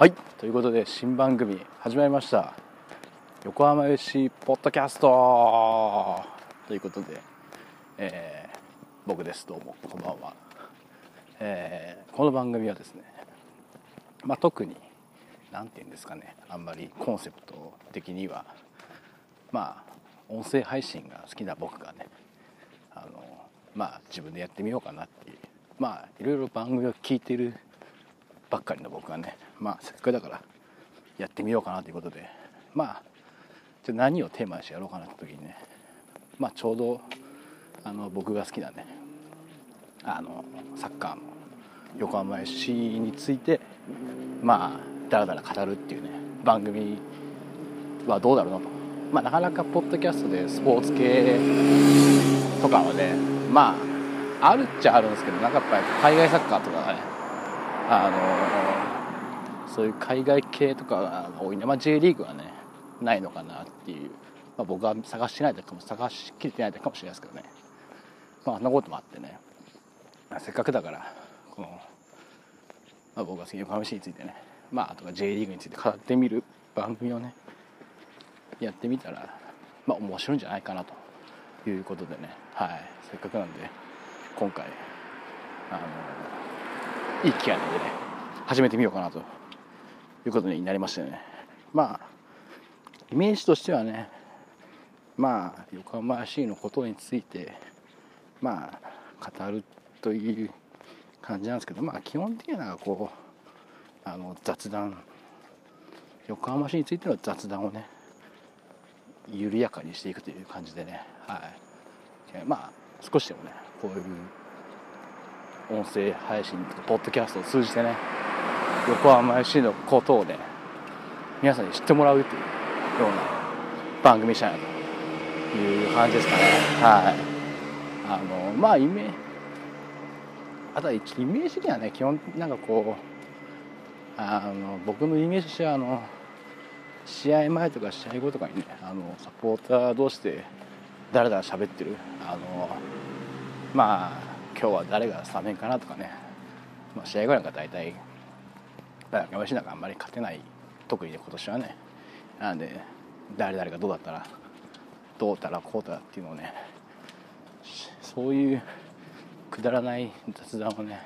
はい。ということで新番組始まりました。横浜 FC ポッドキャスト。ということで、えー、僕です。どうもこんばんは、えー、この番組はですね、まあ、特に何て言うんですかねあんまりコンセプト的にはまあ音声配信が好きな僕がねあのまあ自分でやってみようかなっていうまあいろいろ番組を聞いてるばっかりの僕がねまあせっかくだからやってみようかなということで。まあじゃ何をテーマにしてやろうかなって時にね。まあちょうどあの僕が好きなねあのサッカーの横浜 FC についてまあだらだら語るっていうね番組はどうだろうなと。まあなかなかポッドキャストでスポーツ系とかはねまああるっちゃあるんですけどなんかやっぱり海外サッカーとかがねあのそういう海外系とかが多いね、まあ、J リーグはねないのかなっていう、まあ、僕は探してないだかも探しきれてないだかもしれないですけどね。まああんなこともあってね。せっかくだからこの、まあ、僕が好きな横浜市についてね。まああとか J リーグについて語ってみる番組をねやってみたらまあ面白いんじゃないかなということでね。はい。せっかくなんで今回あのいい機会なのでね始めてみようかなということになりましてね。まあイメージとしてはねまあ横浜 FC のことについてまあ語るという感じなんですけどまあ基本的にはこうあの雑談。横浜市についての雑談をね緩やかにしていくという感じでねはい。まあ少しでもねこういう音声配信とかポッドキャストを通じてね横浜 FC のことをね皆さんに知ってもらうというような番組にしたいなという感じですかね。はい。あのまあイメあとはイメージ的にはね基本なんかこうあの僕のイメージとしてはあの試合前とか試合後とかにねあのサポーター同士でだらだ喋ってるあのまあ今日は誰がスタメンかなとかね、まあ、試合後なんか大体なんかあんまり勝てない特にね今年はね。なんで誰々がどうだったらどうたらこうたらっていうのをねそういうくだらない雑談をね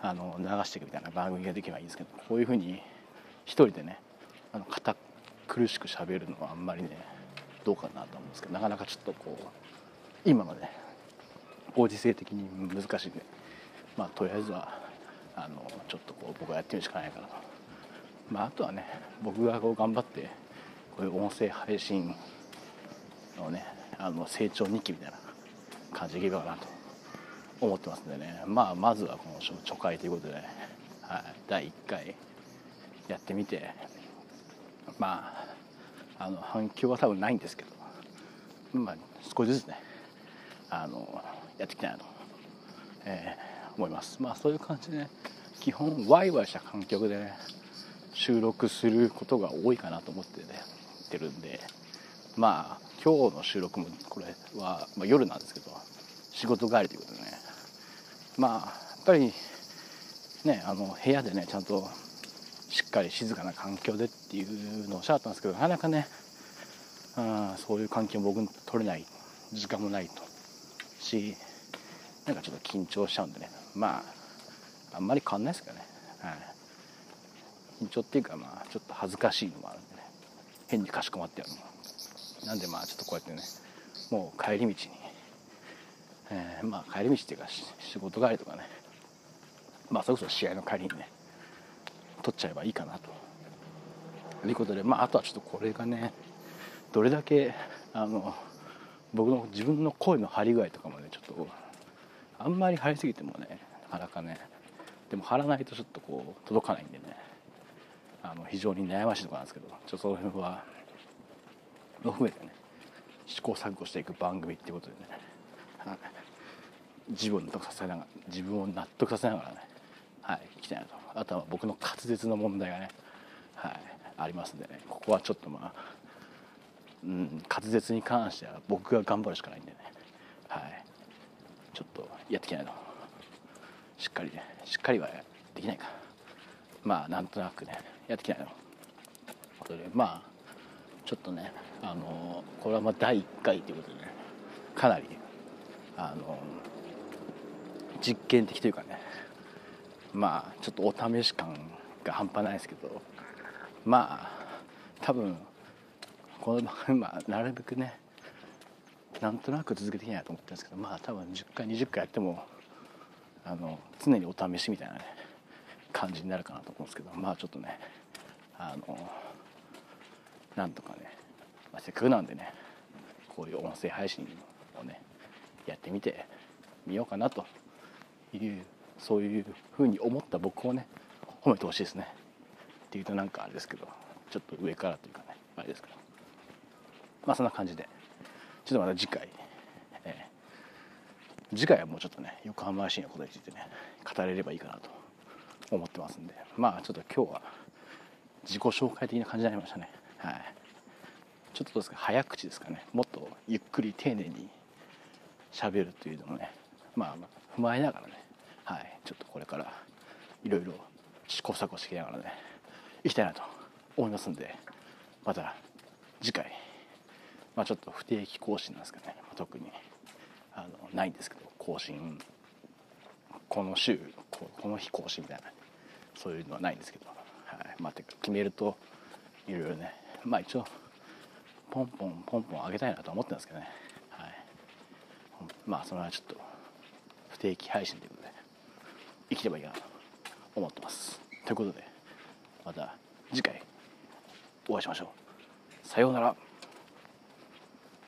あの流していくみたいな番組ができればいいんですけどこういうふうに一人でねあの堅苦しく喋るのはあんまりねどうかなと思うんですけどなかなかちょっとこう今のねご時世的に難しいんでまあとりあえずはあのちょっとこう僕はやってみるしかないかなと。まあ、あとはね僕がこう頑張ってこういう音声配信のねあの成長日記みたいな感じでいけばなと。思ってますんでね。まあまずはこの初回ということで、はい、第1回やってみて。まああの反響は多分ないんですけど。まあ少しずつねあのやっていきたいなと、えー、思います。まあそういう感じでね基本ワイワイした環境でね収録することが多いかなと思ってねってるんで。まあ今日の収録もこれは、まあ、夜なんですけど仕事帰りということでね。まあやっぱりねあの部屋でねちゃんとしっかり静かな環境でっていうのをおっしゃったんですけどなかなかね、うん、そういう環境も僕に取れない時間もないと。しなんかちょっと緊張しちゃうんでね。まああんまり変わんないですけどね、はい、緊張っていうかまあちょっと恥ずかしいのもあるんでね。変にかしこまってやるの。なんでまあちょっとこうやってねもう帰り道に、えー、まあ帰り道っていうか仕事帰りとかね。まあそれこそ試合の帰りにね撮っちゃえばいいかなと。いうことでまああとはちょっとこれがねどれだけあの僕の自分の声の張り具合とかもねちょっとあんまり張りすぎてもねなかなかねでも張らないとちょっとこう届かないんでね。あの非常に悩ましいところなんですけどちょっとその辺は含めてね試行錯誤していく番組っていうことでね、自分を納得させながら自分を納得させながらねはいいきたいなと。あとは僕の滑舌の問題がねはいありますんでね。ここはちょっとまあうん、滑舌に関しては僕が頑張るしかないんでね、やっていきないと。しっかりねしっかりはできないか。まあなんとなくねやっていきたいなということでまあちょっとねあのこれはまあ第1回ということでねかなりあの実験的というかねまあちょっとお試し感が半端ないですけどまあ多分この番組まあなるべくねなんとなく続けていきたいなと思ってるんですけどまあ多分10回20回やってもあの常にお試しみたいなね感じになるかなと思うんですけどまあちょっとねあのなんとかね、まあ、せっかくなんでねこういう音声配信をねやってみてみようかなというそういうふうに思った僕をね褒めてほしいですね。っていうとなんかあれですけどちょっと上からというかねあれですけど。まあそんな感じで。ちょっとまた次回、えー、次回はもうちょっとね横浜市のことについてね語れればいいかなと思ってますんで。まあちょっと今日は自己紹介的な感じになりましたね。はい。ちょっとどうですか？早口ですかね。もっとゆっくり丁寧に喋るというのもね。まあ踏まえながらね。はい。ちょっとこれからいろいろ試行錯誤していきながらねいきたいなと思いますんで。また次回。まあちょっと不定期更新なんですけどね、まあ、特にあのないんですけど更新。この週この日更新みたいな。そういうのはないんですけど、はい。まあ、て決めるといろいろね。まあ一応ポンポンポンポン上げたいなと思ってるんですけどね、はい、まあそれはちょっと不定期配信ということで生きればいいかなと思ってます。ということでまた次回お会いしましょう。さようなら。